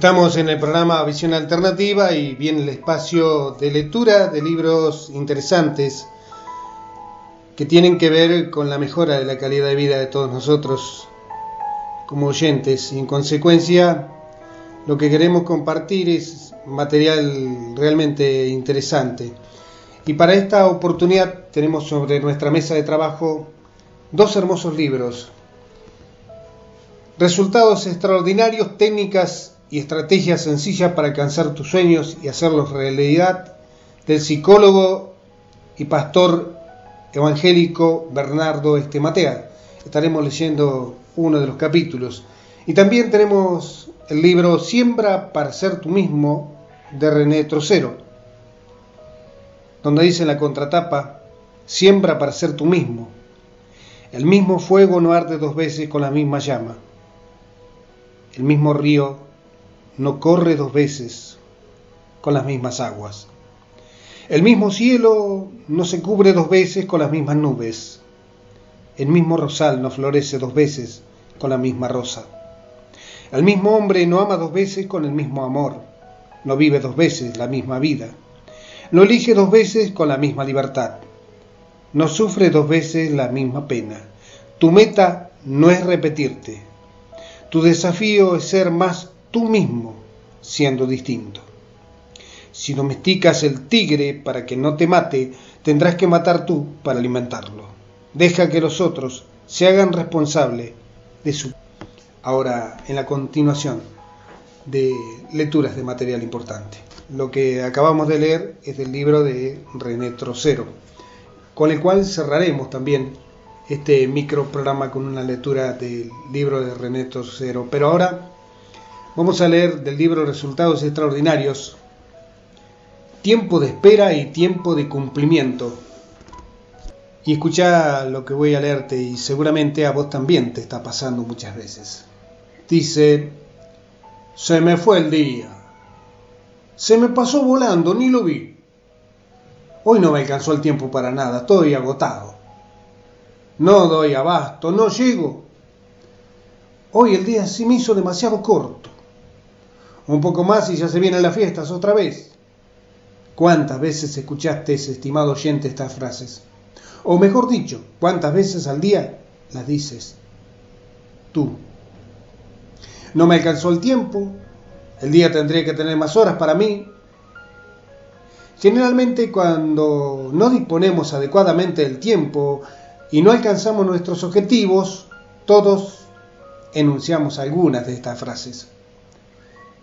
Estamos en el programa Visión Alternativa y viene el espacio de lectura de libros interesantes que tienen que ver con la mejora de la calidad de vida de todos nosotros como oyentes. Y en consecuencia, lo que queremos compartir es material realmente interesante. Y para esta oportunidad tenemos sobre nuestra mesa de trabajo dos hermosos libros. Resultados extraordinarios, técnicas y estrategias sencillas para alcanzar tus sueños y hacerlos realidad del psicólogo y pastor evangélico Bernardo Estematea. Estaremos leyendo uno de los capítulos. Y también tenemos el libro Siembra para ser tú mismo de René Trocero, donde dice en la contratapa, Siembra para ser tú mismo. El mismo fuego no arde dos veces con la misma llama. El mismo río no corre dos veces con las mismas aguas. El mismo cielo no se cubre dos veces con las mismas nubes. El mismo rosal no florece dos veces con la misma rosa. El mismo hombre no ama dos veces con el mismo amor. No vive dos veces la misma vida. No elige dos veces con la misma libertad. No sufre dos veces la misma pena. Tu meta no es repetirte. Tu desafío es ser más tú mismo siendo distinto. Si domesticas el tigre para que no te mate, tendrás que matar tú para alimentarlo. Deja que los otros se hagan responsables de su... Ahora, en la continuación de lecturas de material importante. Lo que acabamos de leer es del libro de René Trocero, con el cual cerraremos también este micro programa con una lectura del libro de René Trocero. Pero ahora Vamos a leer del libro Resultados Extraordinarios, Tiempo de espera y tiempo de cumplimiento. Y escucha lo que voy a leerte y seguramente a vos también te está pasando muchas veces. Dice, se me fue el día. Se me pasó volando, ni lo vi. Hoy no me alcanzó el tiempo para nada, estoy agotado. No doy abasto, no llego. Hoy el día se me hizo demasiado corto. Un poco más y ya se vienen las fiestas otra vez. ¿Cuántas veces escuchaste, estimado oyente, estas frases? O mejor dicho, ¿cuántas veces al día las dices tú? No me alcanzó el tiempo, el día tendría que tener más horas para mí. Generalmente cuando no disponemos adecuadamente del tiempo y no alcanzamos nuestros objetivos, todos enunciamos algunas de estas frases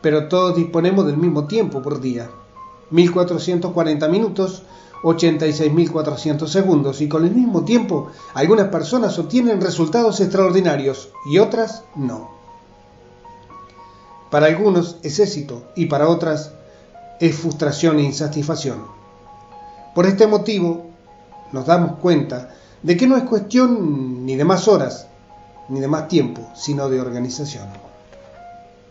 pero todos disponemos del mismo tiempo por día, 1440 minutos, 86.400 segundos, y con el mismo tiempo algunas personas obtienen resultados extraordinarios y otras no. Para algunos es éxito y para otras es frustración e insatisfacción. Por este motivo nos damos cuenta de que no es cuestión ni de más horas, ni de más tiempo, sino de organización.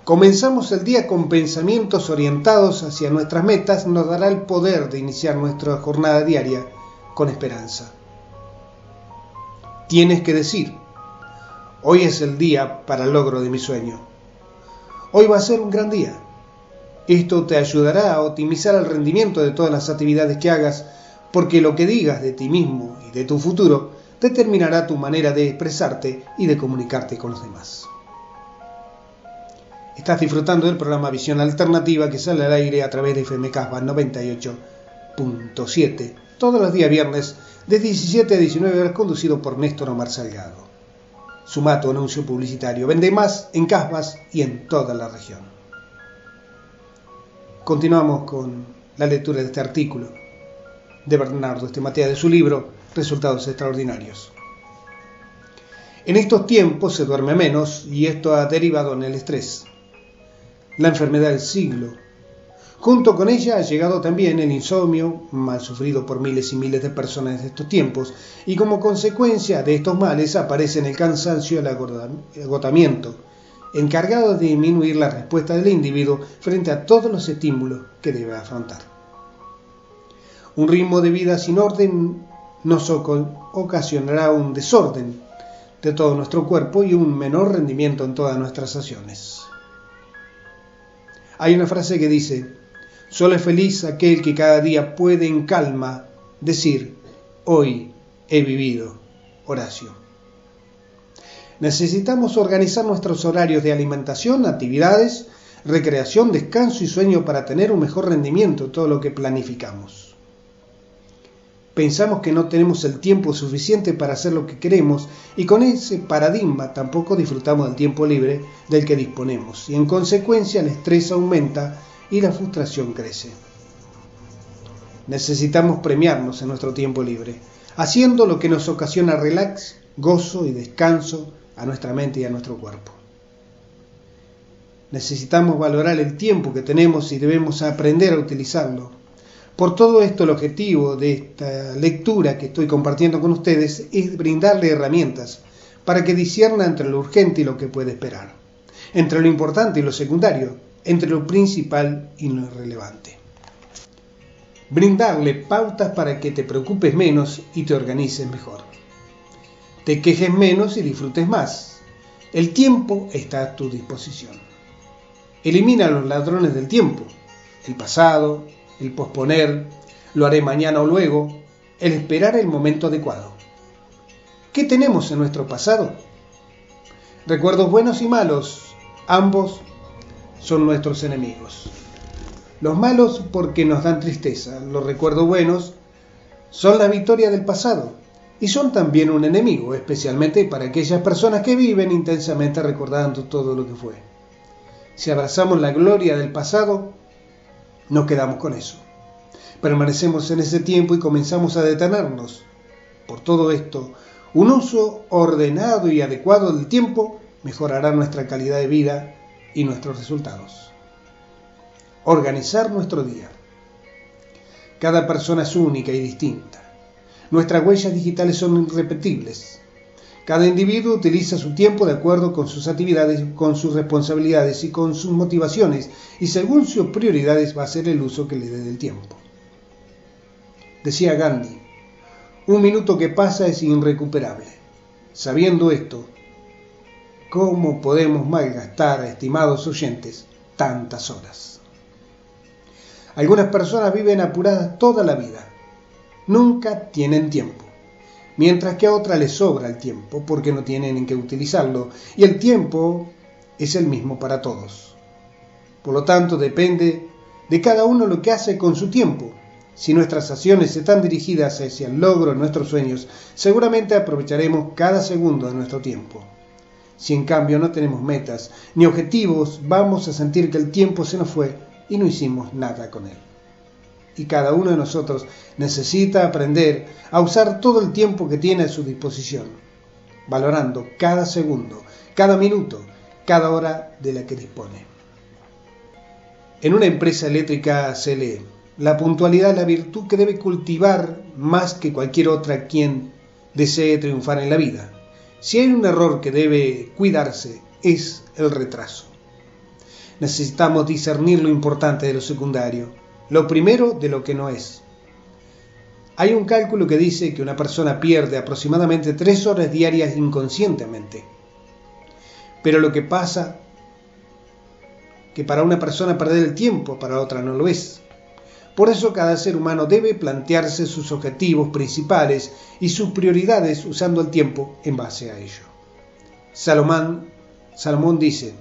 Comenzamos el día con pensamientos orientados hacia nuestras metas, nos dará el poder de iniciar nuestra jornada diaria con esperanza. Tienes que decir, hoy es el día para el logro de mi sueño. Hoy va a ser un gran día. Esto te ayudará a optimizar el rendimiento de todas las actividades que hagas, porque lo que digas de ti mismo y de tu futuro determinará tu manera de expresarte y de comunicarte con los demás. Estás disfrutando del programa Visión Alternativa que sale al aire a través de FM 98.7 todos los días viernes de 17 a 19 horas conducido por Néstor Omar Salgado. Suma tu anuncio publicitario. Vende más en Casbas y en toda la región. Continuamos con la lectura de este artículo de Bernardo Estematea de su libro Resultados Extraordinarios. En estos tiempos se duerme menos y esto ha derivado en el estrés la enfermedad del siglo. Junto con ella ha llegado también el insomnio, mal sufrido por miles y miles de personas de estos tiempos, y como consecuencia de estos males aparecen el cansancio y el agotamiento, encargado de disminuir la respuesta del individuo frente a todos los estímulos que debe afrontar. Un ritmo de vida sin orden nos ocasionará un desorden de todo nuestro cuerpo y un menor rendimiento en todas nuestras acciones. Hay una frase que dice, solo es feliz aquel que cada día puede en calma decir, hoy he vivido. Horacio. Necesitamos organizar nuestros horarios de alimentación, actividades, recreación, descanso y sueño para tener un mejor rendimiento en todo lo que planificamos. Pensamos que no tenemos el tiempo suficiente para hacer lo que queremos y con ese paradigma tampoco disfrutamos del tiempo libre del que disponemos y en consecuencia el estrés aumenta y la frustración crece. Necesitamos premiarnos en nuestro tiempo libre, haciendo lo que nos ocasiona relax, gozo y descanso a nuestra mente y a nuestro cuerpo. Necesitamos valorar el tiempo que tenemos y debemos aprender a utilizarlo. Por todo esto el objetivo de esta lectura que estoy compartiendo con ustedes es brindarle herramientas para que discierna entre lo urgente y lo que puede esperar, entre lo importante y lo secundario, entre lo principal y lo irrelevante. Brindarle pautas para que te preocupes menos y te organices mejor te quejes menos y disfrutes más. El tiempo está a tu disposición. Elimina los ladrones del tiempo, el pasado, el posponer, lo haré mañana o luego, el esperar el momento adecuado. ¿Qué tenemos en nuestro pasado? Recuerdos buenos y malos, ambos son nuestros enemigos. Los malos porque nos dan tristeza, los recuerdos buenos son la victoria del pasado, y son también un enemigo, especialmente para aquellas personas que viven intensamente recordando todo lo que fue. Si abrazamos la gloria del pasado, nos quedamos con eso. Permanecemos en ese tiempo y comenzamos a detenernos. Por todo esto, un uso ordenado y adecuado del tiempo mejorará nuestra calidad de vida y nuestros resultados. Organizar nuestro día. Cada persona es única y distinta. Nuestras huellas digitales son irrepetibles. Cada individuo utiliza su tiempo de acuerdo con sus actividades, con sus responsabilidades y con sus motivaciones, y según sus prioridades va a ser el uso que le dé del tiempo. Decía Gandhi, un minuto que pasa es irrecuperable. Sabiendo esto, ¿cómo podemos malgastar, estimados oyentes, tantas horas? Algunas personas viven apuradas toda la vida nunca tienen tiempo, mientras que a otra les sobra el tiempo porque no tienen en qué utilizarlo y el tiempo es el mismo para todos. Por lo tanto, depende de cada uno lo que hace con su tiempo. Si nuestras acciones están dirigidas hacia el logro de nuestros sueños, seguramente aprovecharemos cada segundo de nuestro tiempo. Si en cambio no tenemos metas ni objetivos, vamos a sentir que el tiempo se nos fue y no hicimos nada con él y cada uno de nosotros necesita aprender a usar todo el tiempo que tiene a su disposición, valorando cada segundo, cada minuto, cada hora de la que dispone. En una empresa eléctrica se lee, la puntualidad es la virtud que debe cultivar más que cualquier otra quien desee triunfar en la vida. Si hay un error que debe cuidarse, es el retraso. Necesitamos discernir lo importante de lo secundario lo primero de lo que no es. Hay un cálculo que dice que una persona pierde aproximadamente tres horas diarias inconscientemente. Pero lo que pasa que para una persona perder el tiempo, para otra no lo es. Por eso cada ser humano debe plantearse sus objetivos principales y sus prioridades usando el tiempo en base a ello. Salomón, Salomón dice,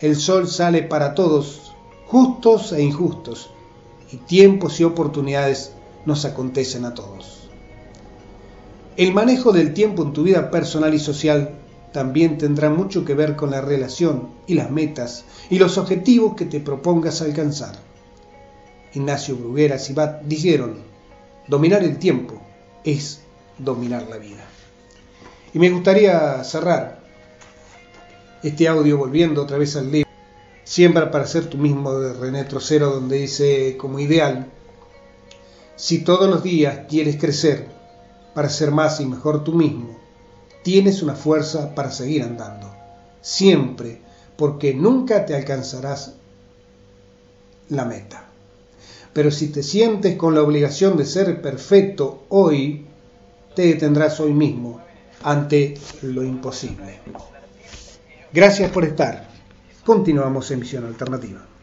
el sol sale para todos justos e injustos, y tiempos y oportunidades nos acontecen a todos. El manejo del tiempo en tu vida personal y social también tendrá mucho que ver con la relación y las metas y los objetivos que te propongas alcanzar. Ignacio Bruguera y Bat dijeron, dominar el tiempo es dominar la vida. Y me gustaría cerrar este audio volviendo otra vez al libro Siembra para ser tú mismo de René Trocero, donde dice como ideal, si todos los días quieres crecer para ser más y mejor tú mismo, tienes una fuerza para seguir andando, siempre, porque nunca te alcanzarás la meta. Pero si te sientes con la obligación de ser perfecto hoy, te detendrás hoy mismo ante lo imposible. Gracias por estar Continuamos en Visión Alternativa.